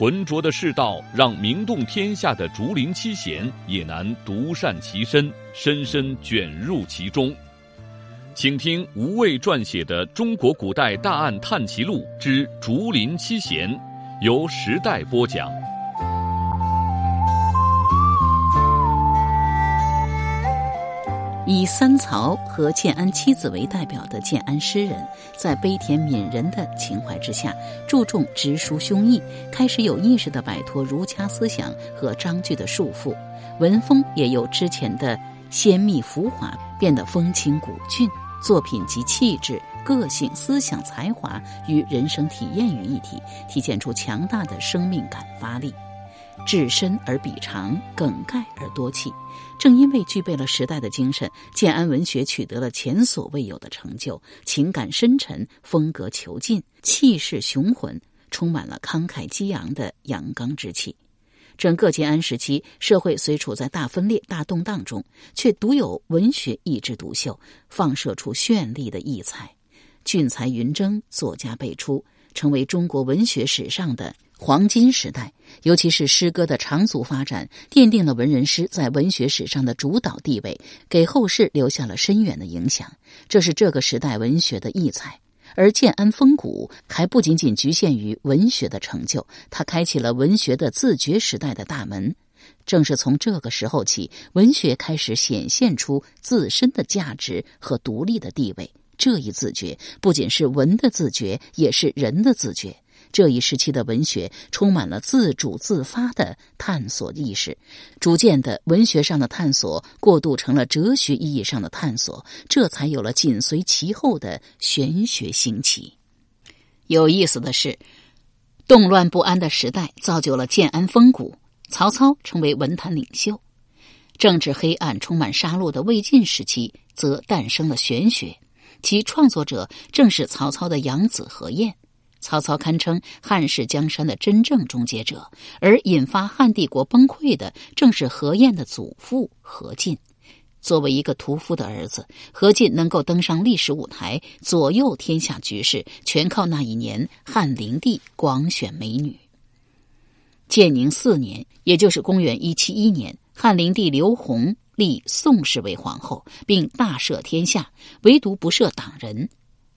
浑浊的世道，让名动天下的竹林七贤也难独善其身，深深卷入其中。请听吴畏撰写的《中国古代大案探奇录之竹林七贤》，由时代播讲。以三曹和建安七子为代表的建安诗人，在悲天悯人的情怀之下，注重直抒胸臆，开始有意识地摆脱儒家思想和章句的束缚，文风也由之前的鲜密浮华变得风清古俊，作品集气质、个性、思想、才华与人生体验于一体，体现出强大的生命感发力。至深而笔长，梗概而多气。正因为具备了时代的精神，建安文学取得了前所未有的成就，情感深沉，风格遒劲，气势雄浑，充满了慷慨激昂的阳刚之气。整个建安时期，社会虽处在大分裂、大动荡中，却独有文学一枝独秀，放射出绚丽的异彩，俊才云蒸，作家辈出，成为中国文学史上的。黄金时代，尤其是诗歌的长足发展，奠定了文人诗在文学史上的主导地位，给后世留下了深远的影响。这是这个时代文学的异彩。而建安风骨还不仅仅局限于文学的成就，它开启了文学的自觉时代的大门。正是从这个时候起，文学开始显现出自身的价值和独立的地位。这一自觉，不仅是文的自觉，也是人的自觉。这一时期的文学充满了自主自发的探索意识，逐渐的，文学上的探索过渡成了哲学意义上的探索，这才有了紧随其后的玄学兴起。有意思的是，动乱不安的时代造就了建安风骨，曹操成为文坛领袖；政治黑暗、充满杀戮的魏晋时期，则诞生了玄学，其创作者正是曹操的养子何晏。曹操堪称汉室江山的真正终结者，而引发汉帝国崩溃的正是何晏的祖父何进。作为一个屠夫的儿子，何进能够登上历史舞台，左右天下局势，全靠那一年汉灵帝广选美女。建宁四年，也就是公元一七一年，汉灵帝刘宏立宋氏为皇后，并大赦天下，唯独不赦党人。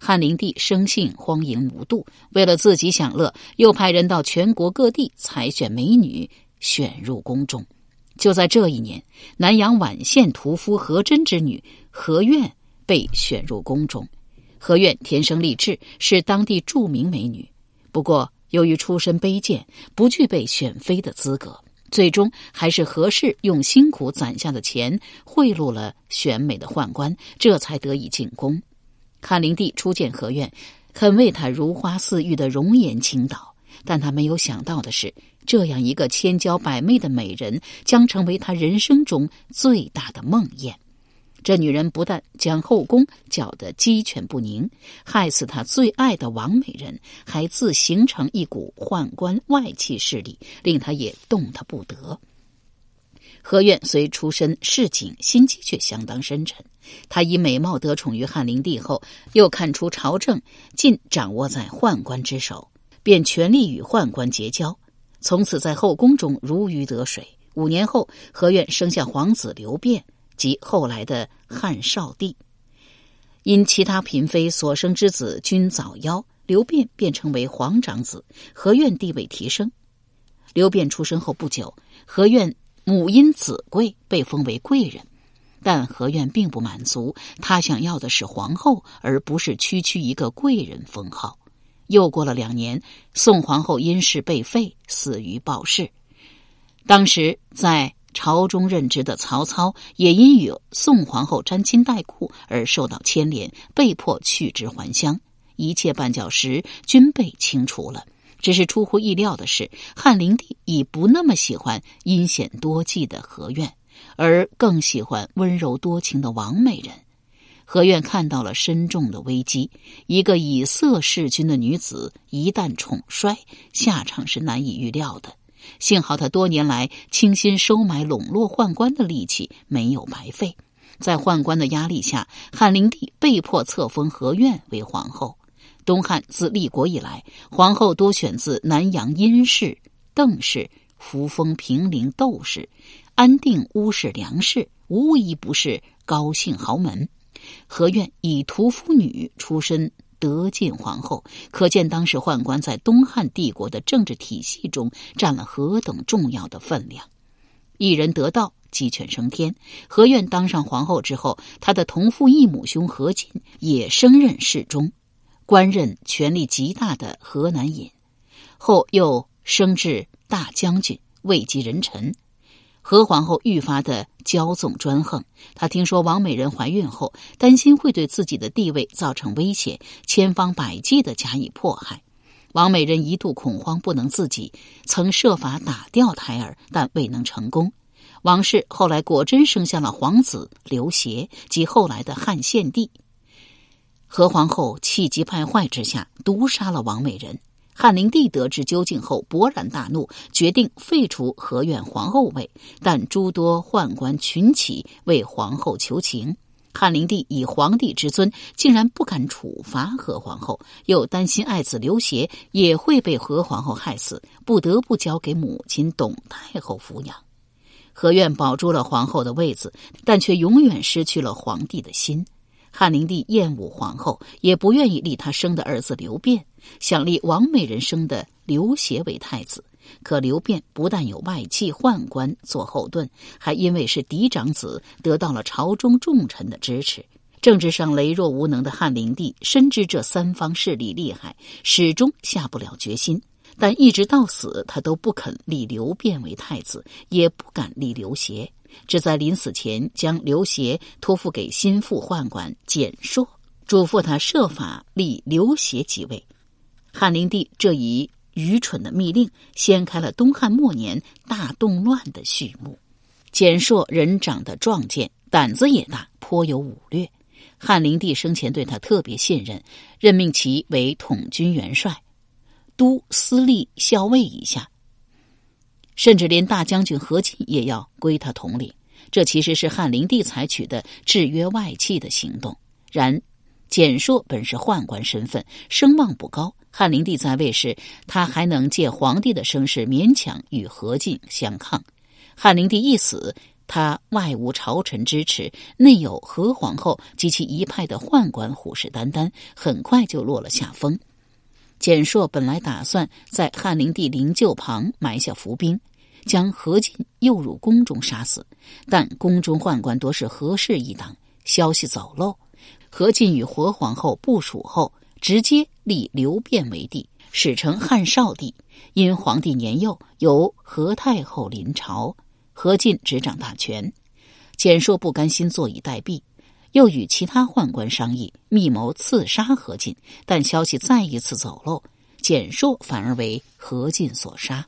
汉灵帝生性荒淫无度，为了自己享乐，又派人到全国各地采选美女，选入宫中。就在这一年，南阳宛县屠夫何真之女何苑被选入宫中。何苑天生丽质，是当地著名美女。不过，由于出身卑贱，不具备选妃的资格。最终，还是何氏用辛苦攒下的钱贿赂了选美的宦官，这才得以进宫。汉灵帝初见何苑，肯为她如花似玉的容颜倾倒，但他没有想到的是，这样一个千娇百媚的美人，将成为他人生中最大的梦魇。这女人不但将后宫搅得鸡犬不宁，害死他最爱的王美人，还自形成一股宦官外戚势力，令他也动弹不得。何苑虽出身市井，心机却相当深沉。他以美貌得宠于汉灵帝后，又看出朝政尽掌握在宦官之手，便全力与宦官结交，从此在后宫中如鱼得水。五年后，何苑生下皇子刘辩，即后来的汉少帝。因其他嫔妃所生之子均早夭，刘辩便成为皇长子，何苑地位提升。刘辩出生后不久，何苑。母因子贵被封为贵人，但何苑并不满足，他想要的是皇后，而不是区区一个贵人封号。又过了两年，宋皇后因事被废，死于暴逝。当时在朝中任职的曹操，也因与宋皇后沾亲带故而受到牵连，被迫去职还乡，一切绊脚石均被清除了。只是出乎意料的是，汉灵帝已不那么喜欢阴险多计的何苑，而更喜欢温柔多情的王美人。何苑看到了深重的危机：一个以色弑君的女子，一旦宠衰，下场是难以预料的。幸好他多年来倾心收买、笼络宦官的力气没有白费。在宦官的压力下，汉灵帝被迫册封何苑为皇后。东汉自立国以来，皇后多选自南阳殷氏、邓氏，扶风平陵窦氏，安定乌氏、梁氏，无一不是高姓豪门。何苑以屠夫女出身得晋皇后，可见当时宦官在东汉帝国的政治体系中占了何等重要的分量。一人得道，鸡犬升天。何苑当上皇后之后，他的同父异母兄何进也升任侍中。官任权力极大的河南尹，后又升至大将军，位极人臣。何皇后愈发的骄纵专横。她听说王美人怀孕后，担心会对自己的地位造成威胁，千方百计的加以迫害。王美人一度恐慌不能自己，曾设法打掉胎儿，但未能成功。王氏后来果真生下了皇子刘协，及后来的汉献帝。何皇后气急败坏之下毒杀了王美人。汉灵帝得知究竟后，勃然大怒，决定废除何苑皇后位。但诸多宦官群起为皇后求情，汉灵帝以皇帝之尊，竟然不敢处罚何皇后，又担心爱子刘协也会被何皇后害死，不得不交给母亲董太后抚养。何苑保住了皇后的位子，但却永远失去了皇帝的心。汉灵帝厌恶皇后，也不愿意立他生的儿子刘辩，想立王美人生的刘协为太子。可刘辩不但有外戚宦官做后盾，还因为是嫡长子，得到了朝中重臣的支持。政治上羸弱无能的汉灵帝深知这三方势力厉害，始终下不了决心。但一直到死，他都不肯立刘辩为太子，也不敢立刘协。只在临死前，将刘协托付给心腹宦官简硕，嘱咐他设法立刘协即位。汉灵帝这一愚蠢的密令，掀开了东汉末年大动乱的序幕。简硕人长得壮健，胆子也大，颇有武略。汉灵帝生前对他特别信任，任命其为统军元帅，都司隶校尉以下。甚至连大将军何进也要归他统领，这其实是汉灵帝采取的制约外戚的行动。然简硕本是宦官身份，声望不高。汉灵帝在位时，他还能借皇帝的声势勉强与何进相抗。汉灵帝一死，他外无朝臣支持，内有何皇后及其一派的宦官虎视眈眈，很快就落了下风。简硕本来打算在汉灵帝灵柩旁埋下伏兵，将何进诱入宫中杀死，但宫中宦官多是何氏一党，消息走漏，何进与何皇后部署后，直接立刘辩为帝，史称汉少帝。因皇帝年幼，由何太后临朝，何进执掌大权。简硕不甘心坐以待毙。又与其他宦官商议，密谋刺杀何进，但消息再一次走漏，简硕反而为何进所杀。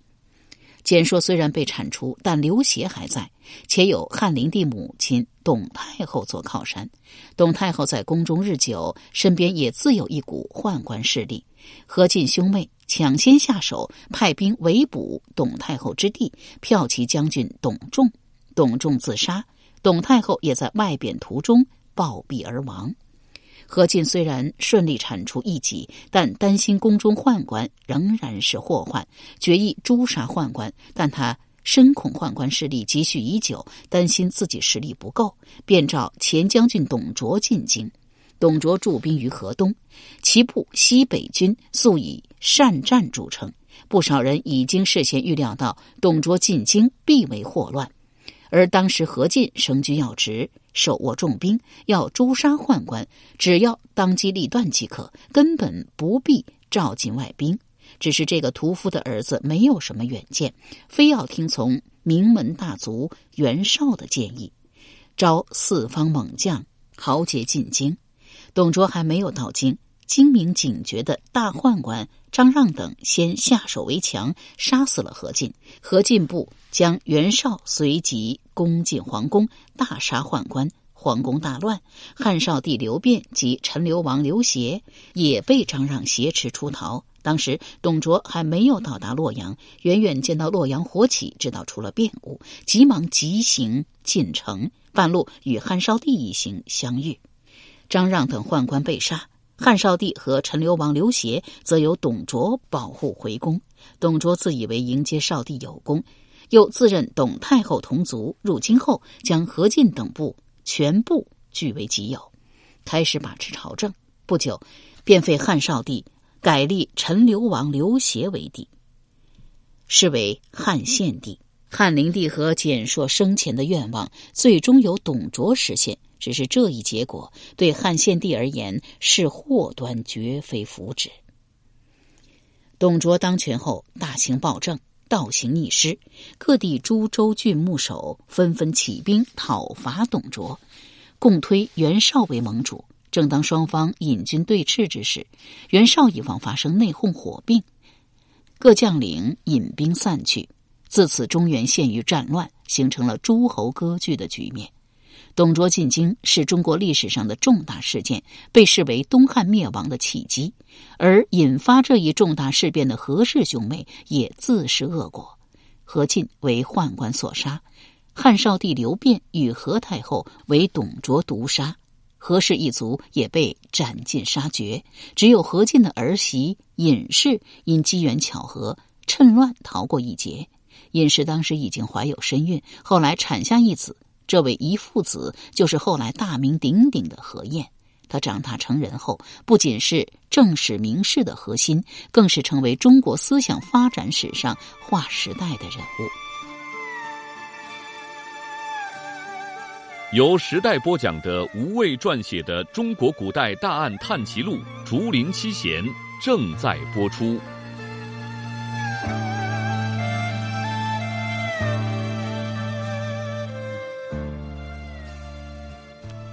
简硕虽然被铲除，但刘协还在，且有汉灵帝母亲董太后做靠山。董太后在宫中日久，身边也自有一股宦官势力。何进兄妹抢先下手，派兵围捕董太后之弟骠骑将军董仲，董仲自杀，董太后也在外贬途中。暴毙而亡。何进虽然顺利铲除异己，但担心宫中宦官仍然是祸患，决意诛杀宦官。但他深恐宦官势力积蓄已久，担心自己实力不够，便召前将军董卓进京。董卓驻兵于河东，其部西北军素以善战著称，不少人已经事先预料到董卓进京必为祸乱。而当时何进升居要职。手握重兵，要诛杀宦官，只要当机立断即可，根本不必召进外兵。只是这个屠夫的儿子没有什么远见，非要听从名门大族袁绍的建议，招四方猛将豪杰进京。董卓还没有到京，精明警觉的大宦官张让等先下手为强，杀死了何进。何进部将袁绍随即攻进皇宫，大杀宦官，皇宫大乱。汉少帝刘辩及陈留王刘协也被张让挟持出逃。当时董卓还没有到达洛阳，远远见到洛阳火起，知道出了变故，急忙急行进城。半路与汉少帝一行相遇，张让等宦官被杀，汉少帝和陈留王刘协则由董卓保护回宫。董卓自以为迎接少帝有功，又自认董太后同族，入京后将何进等部全部据为己有，开始把持朝政。不久，便废汉少帝。改立陈留王刘协为帝，是为汉献帝。汉灵帝和简硕生前的愿望，最终由董卓实现。只是这一结果对汉献帝而言是祸端，绝非福祉。董卓当权后，大行暴政，倒行逆施，各地诸州郡牧首纷纷起兵讨伐董卓，共推袁绍为盟主。正当双方引军对峙之时，袁绍一方发生内讧火并，各将领引兵散去。自此，中原陷于战乱，形成了诸侯割据的局面。董卓进京是中国历史上的重大事件，被视为东汉灭亡的契机。而引发这一重大事变的何氏兄妹也自食恶果。何进为宦官所杀，汉少帝刘辩与何太后为董卓毒杀。何氏一族也被斩尽杀绝，只有何进的儿媳尹氏因机缘巧合趁乱逃过一劫。尹氏当时已经怀有身孕，后来产下一子，这位遗父子就是后来大名鼎鼎的何晏。他长大成人后，不仅是正史名士的核心，更是成为中国思想发展史上划时代的人物。由时代播讲的吴畏撰写的《中国古代大案探奇录·竹林七贤》正在播出。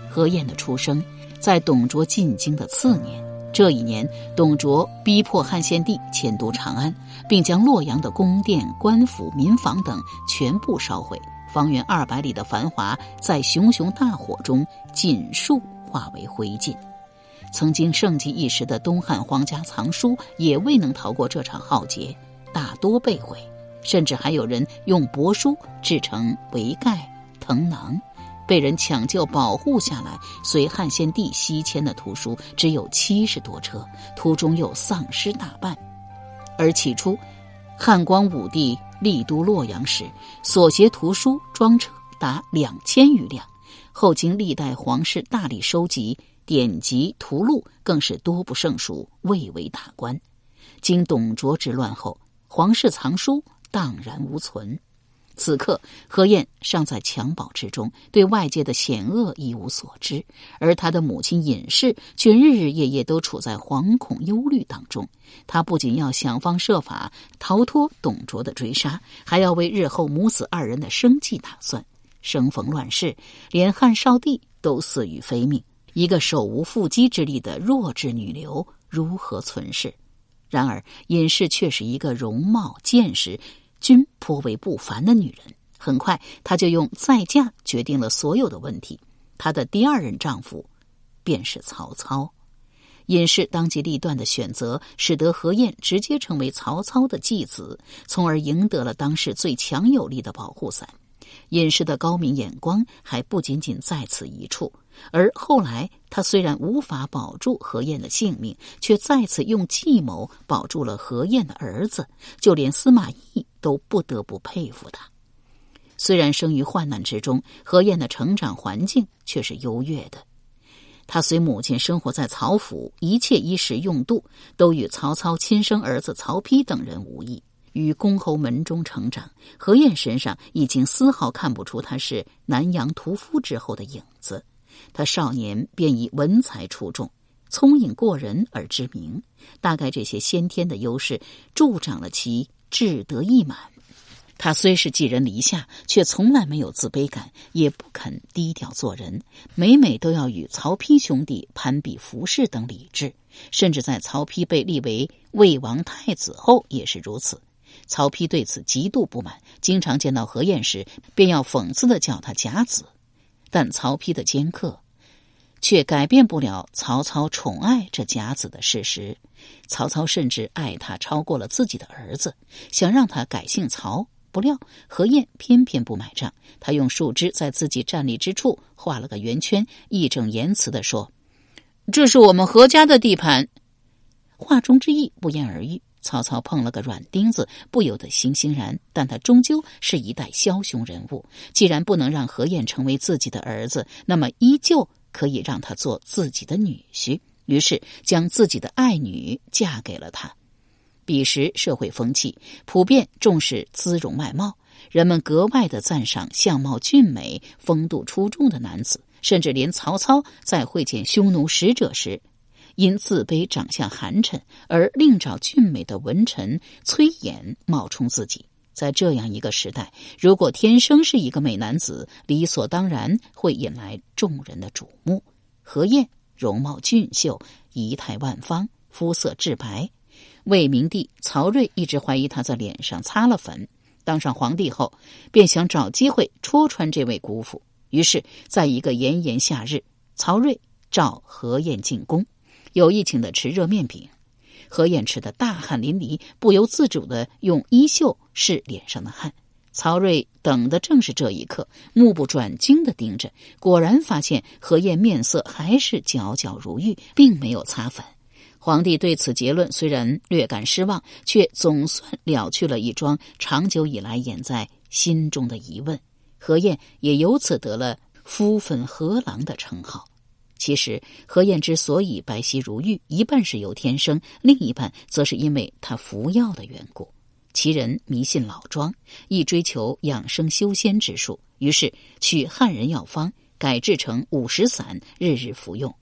何晏的出生在董卓进京的次年，这一年，董卓逼迫汉献帝迁都长安，并将洛阳的宫殿、官府、民房等全部烧毁。方圆二百里的繁华，在熊熊大火中尽数化为灰烬。曾经盛极一时的东汉皇家藏书，也未能逃过这场浩劫，大多被毁。甚至还有人用帛书制成帷盖、藤囊，被人抢救保护下来。随汉献帝西迁的图书只有七十多车，途中又丧失大半。而起初，汉光武帝。历都洛阳时，所携图书装车达两千余辆。后经历代皇室大力收集典籍图录，更是多不胜数，蔚为大观。经董卓之乱后，皇室藏书荡然无存。此刻，何晏尚在襁褓之中，对外界的险恶一无所知，而他的母亲尹氏却日日夜夜都处在惶恐忧虑当中。他不仅要想方设法逃脱董卓的追杀，还要为日后母子二人的生计打算。生逢乱世，连汉少帝都死于非命，一个手无缚鸡之力的弱智女流如何存世？然而，尹氏却是一个容貌见识。均颇为不凡的女人，很快她就用再嫁决定了所有的问题。她的第二任丈夫便是曹操。尹氏当机立断的选择，使得何晏直接成为曹操的继子，从而赢得了当时最强有力的保护伞。尹氏的高明眼光还不仅仅在此一处。而后来，他虽然无法保住何晏的性命，却再次用计谋保住了何晏的儿子。就连司马懿都不得不佩服他。虽然生于患难之中，何晏的成长环境却是优越的。他随母亲生活在曹府，一切衣食用度都与曹操亲生儿子曹丕等人无异。于公侯门中成长，何晏身上已经丝毫看不出他是南阳屠夫之后的影子。他少年便以文才出众、聪颖过人而知名，大概这些先天的优势助长了其志得意满。他虽是寄人篱下，却从来没有自卑感，也不肯低调做人，每每都要与曹丕兄弟攀比服饰等礼制，甚至在曹丕被立为魏王太子后也是如此。曹丕对此极度不满，经常见到何晏时，便要讽刺的叫他假子。但曹丕的尖刻，却改变不了曹操宠爱这甲子的事实。曹操甚至爱他超过了自己的儿子，想让他改姓曹。不料何晏偏偏不买账，他用树枝在自己站立之处画了个圆圈，义正言辞的说：“这是我们何家的地盘。”话中之意不言而喻。曹操碰了个软钉子，不由得悻悻然。但他终究是一代枭雄人物，既然不能让何晏成为自己的儿子，那么依旧可以让他做自己的女婿。于是将自己的爱女嫁给了他。彼时社会风气普遍重视姿容外貌，人们格外的赞赏相貌俊美、风度出众的男子，甚至连曹操在会见匈奴使者时。因自卑长相寒碜而另找俊美的文臣崔琰冒充自己。在这样一个时代，如果天生是一个美男子，理所当然会引来众人的瞩目。何晏容貌俊秀，仪态万方，肤色至白。魏明帝曹睿一直怀疑他在脸上擦了粉。当上皇帝后，便想找机会戳穿这位姑父。于是，在一个炎炎夏日，曹睿召何晏进宫。有意请的吃热面饼，何晏吃的大汗淋漓，不由自主的用衣袖拭脸上的汗。曹睿等的正是这一刻，目不转睛的盯着，果然发现何晏面色还是皎皎如玉，并没有擦粉。皇帝对此结论虽然略感失望，却总算了去了一桩长久以来掩在心中的疑问。何晏也由此得了“敷粉何郎”的称号。其实，何晏之所以白皙如玉，一半是由天生，另一半则是因为他服药的缘故。其人迷信老庄，亦追求养生修仙之术，于是取汉人药方改制成五石散，日日服用，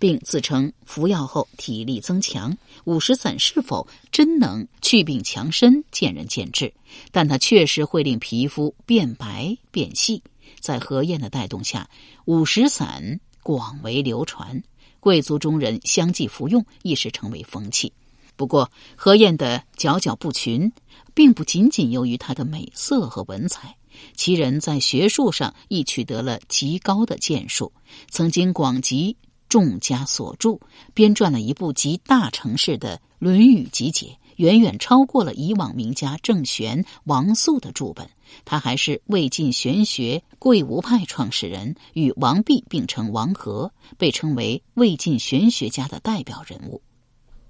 并自称服药后体力增强。五石散是否真能去病强身，见仁见智，但它确实会令皮肤变白变细。在何晏的带动下，五石散。广为流传，贵族中人相继服用，一时成为风气。不过，何晏的佼佼不群，并不仅仅由于他的美色和文采，其人在学术上亦取得了极高的建树，曾经广集众家所著，编撰了一部集大成式的《论语集解》。远远超过了以往名家郑玄、王肃的著本。他还是魏晋玄学贵无派创始人，与王弼并称王和，被称为魏晋玄学家的代表人物。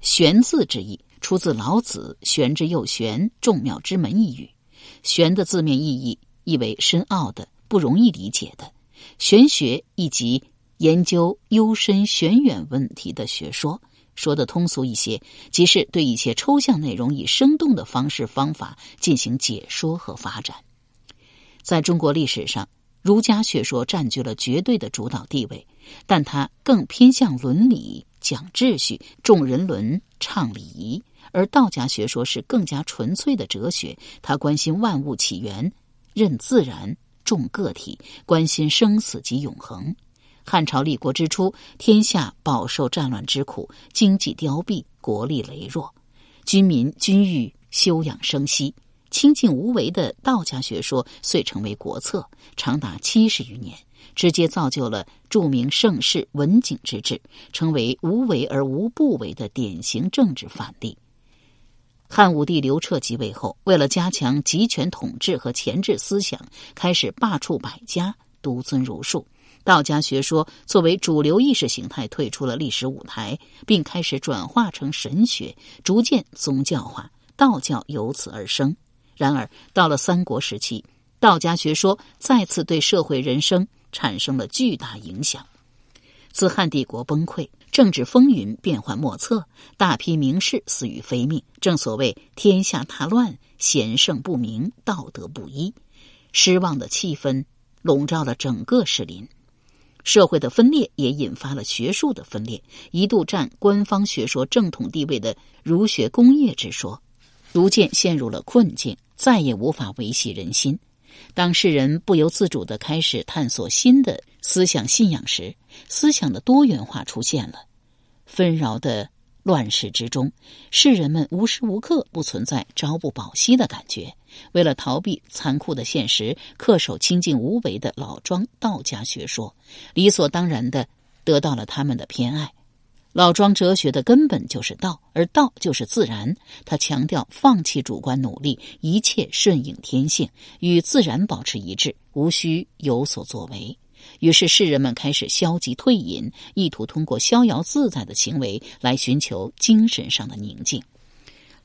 玄字之意出自老子“玄之又玄，众妙之门”一语。玄的字面意义意为深奥的、不容易理解的。玄学以及研究幽深玄远问题的学说。说的通俗一些，即是对一些抽象内容以生动的方式方法进行解说和发展。在中国历史上，儒家学说占据了绝对的主导地位，但它更偏向伦理、讲秩序、重人伦、倡礼仪；而道家学说是更加纯粹的哲学，它关心万物起源、任自然、重个体，关心生死及永恒。汉朝立国之初，天下饱受战乱之苦，经济凋敝，国力羸弱，军民均欲休养生息。清静无为的道家学说遂成为国策，长达七十余年，直接造就了著名盛世文景之治，成为无为而无不为的典型政治范例。汉武帝刘彻即位后，为了加强集权统治和钳制思想，开始罢黜百家，独尊儒术。道家学说作为主流意识形态退出了历史舞台，并开始转化成神学，逐渐宗教化，道教由此而生。然而，到了三国时期，道家学说再次对社会人生产生了巨大影响。自汉帝国崩溃，政治风云变幻莫测，大批名士死于非命。正所谓天下大乱，贤圣不明，道德不一，失望的气氛笼罩了整个士林。社会的分裂也引发了学术的分裂，一度占官方学说正统地位的儒学工业之说，逐渐陷入了困境，再也无法维系人心。当世人不由自主的开始探索新的思想信仰时，思想的多元化出现了，纷扰的乱世之中，世人们无时无刻不存在朝不保夕的感觉。为了逃避残酷的现实，恪守清净无为的老庄道家学说，理所当然的得到了他们的偏爱。老庄哲学的根本就是道，而道就是自然。他强调放弃主观努力，一切顺应天性，与自然保持一致，无需有所作为。于是，世人们开始消极退隐，意图通过逍遥自在的行为来寻求精神上的宁静。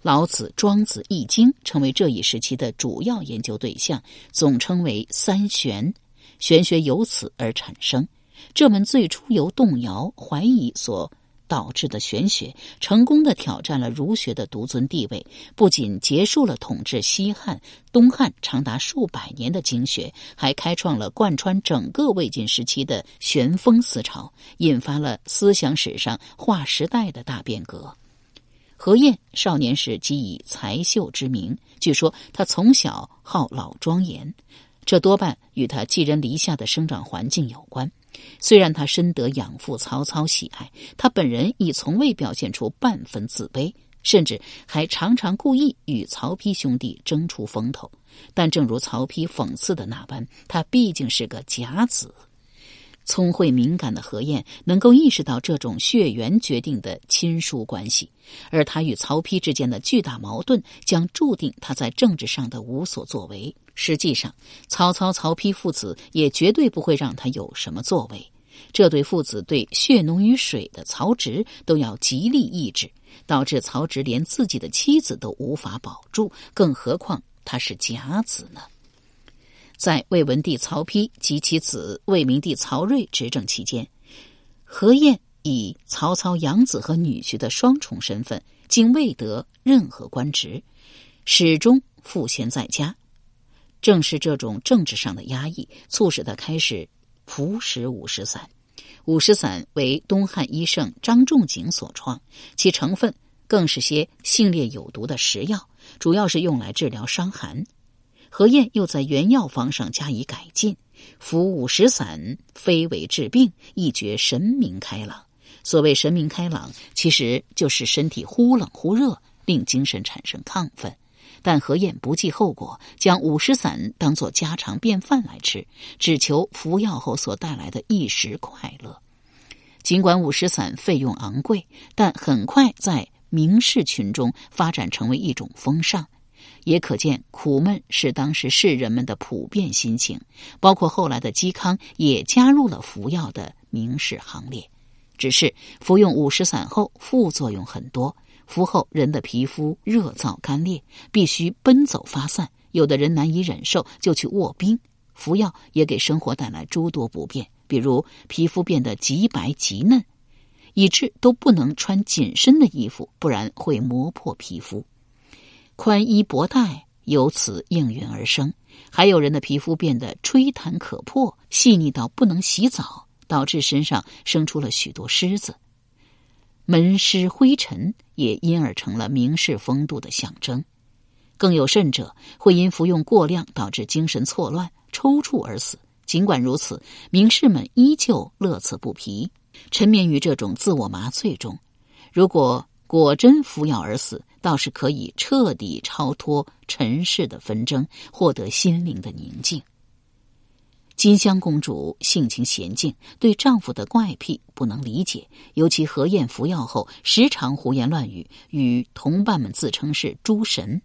老子、庄子、易经成为这一时期的主要研究对象，总称为三玄。玄学由此而产生。这门最初由动摇、怀疑所。导致的玄学成功的挑战了儒学的独尊地位，不仅结束了统治西汉、东汉长达数百年的经学，还开创了贯穿整个魏晋时期的玄风思潮，引发了思想史上划时代的大变革。何晏少年时即以才秀之名，据说他从小好老庄严，这多半与他寄人篱下的生长环境有关。虽然他深得养父曹操喜爱，他本人已从未表现出半分自卑，甚至还常常故意与曹丕兄弟争出风头。但正如曹丕讽刺的那般，他毕竟是个假子。聪慧敏感的何晏能够意识到这种血缘决定的亲疏关系，而他与曹丕之间的巨大矛盾将注定他在政治上的无所作为。实际上，曹操、曹丕父子也绝对不会让他有什么作为。这对父子对血浓于水的曹植都要极力抑制，导致曹植连自己的妻子都无法保住，更何况他是假子呢？在魏文帝曹丕及其子魏明帝曹睿执政期间，何晏以曹操养子和女婿的双重身份，竟未得任何官职，始终赋闲在家。正是这种政治上的压抑，促使他开始服食五石散。五石散为东汉医圣张仲景所创，其成分更是些性烈有毒的食药，主要是用来治疗伤寒。何晏又在原药方上加以改进，服五石散非为治病，一觉神明开朗。所谓神明开朗，其实就是身体忽冷忽热，令精神产生亢奋。但何晏不计后果，将五石散当作家常便饭来吃，只求服药后所带来的一时快乐。尽管五石散费用昂贵，但很快在名士群中发展成为一种风尚。也可见苦闷是当时士人们的普遍心情，包括后来的嵇康也加入了服药的名士行列。只是服用五石散后副作用很多，服后人的皮肤热燥干裂，必须奔走发散。有的人难以忍受，就去卧冰。服药也给生活带来诸多不便，比如皮肤变得极白极嫩，以致都不能穿紧身的衣服，不然会磨破皮肤。宽衣薄带由此应运而生，还有人的皮肤变得吹弹可破，细腻到不能洗澡，导致身上生出了许多虱子。门虱灰尘也因而成了名士风度的象征。更有甚者，会因服用过量导致精神错乱、抽搐而死。尽管如此，名士们依旧乐此不疲，沉湎于这种自我麻醉中。如果果真服药而死，倒是可以彻底超脱尘世的纷争，获得心灵的宁静。金香公主性情娴静，对丈夫的怪癖不能理解，尤其何晏服药后时常胡言乱语，与同伴们自称是诸神。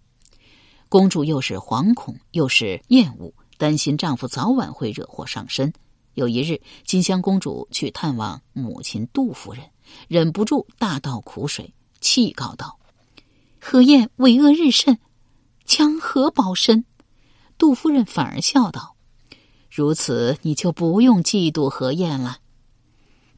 公主又是惶恐又是厌恶，担心丈夫早晚会惹祸上身。有一日，金香公主去探望母亲杜夫人，忍不住大倒苦水，气告道。何晏为恶日甚，将何保身？杜夫人反而笑道：“如此，你就不用嫉妒何晏了。”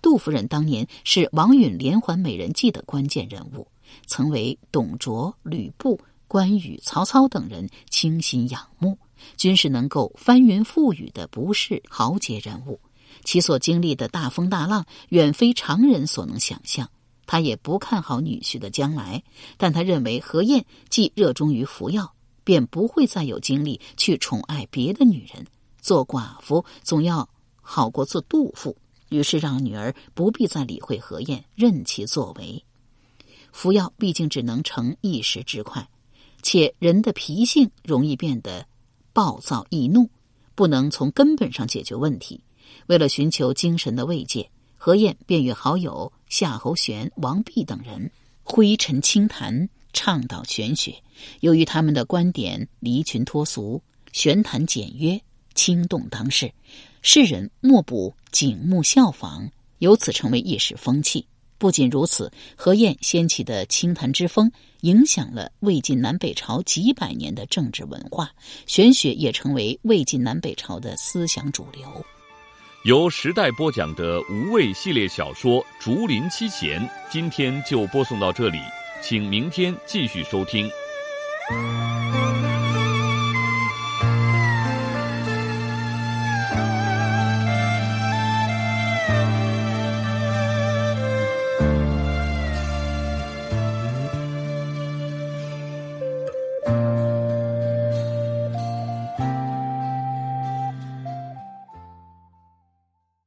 杜夫人当年是王允连环美人计的关键人物，曾为董卓、吕布、关羽、曹操等人倾心仰慕，均是能够翻云覆雨的不是豪杰人物，其所经历的大风大浪，远非常人所能想象。他也不看好女婿的将来，但他认为何晏既热衷于服药，便不会再有精力去宠爱别的女人。做寡妇总要好过做杜妇，于是让女儿不必再理会何晏，任其作为。服药毕竟只能成一时之快，且人的脾性容易变得暴躁易怒，不能从根本上解决问题。为了寻求精神的慰藉，何晏便与好友夏侯玄、王弼等人挥陈清谈，倡导玄学。由于他们的观点离群脱俗、玄谈简约，轻动当世，世人莫不景目效仿，由此成为一时风气。不仅如此，何晏掀起的清谈之风，影响了魏晋南北朝几百年的政治文化，玄学也成为魏晋南北朝的思想主流。由时代播讲的无畏系列小说《竹林七贤》，今天就播送到这里，请明天继续收听。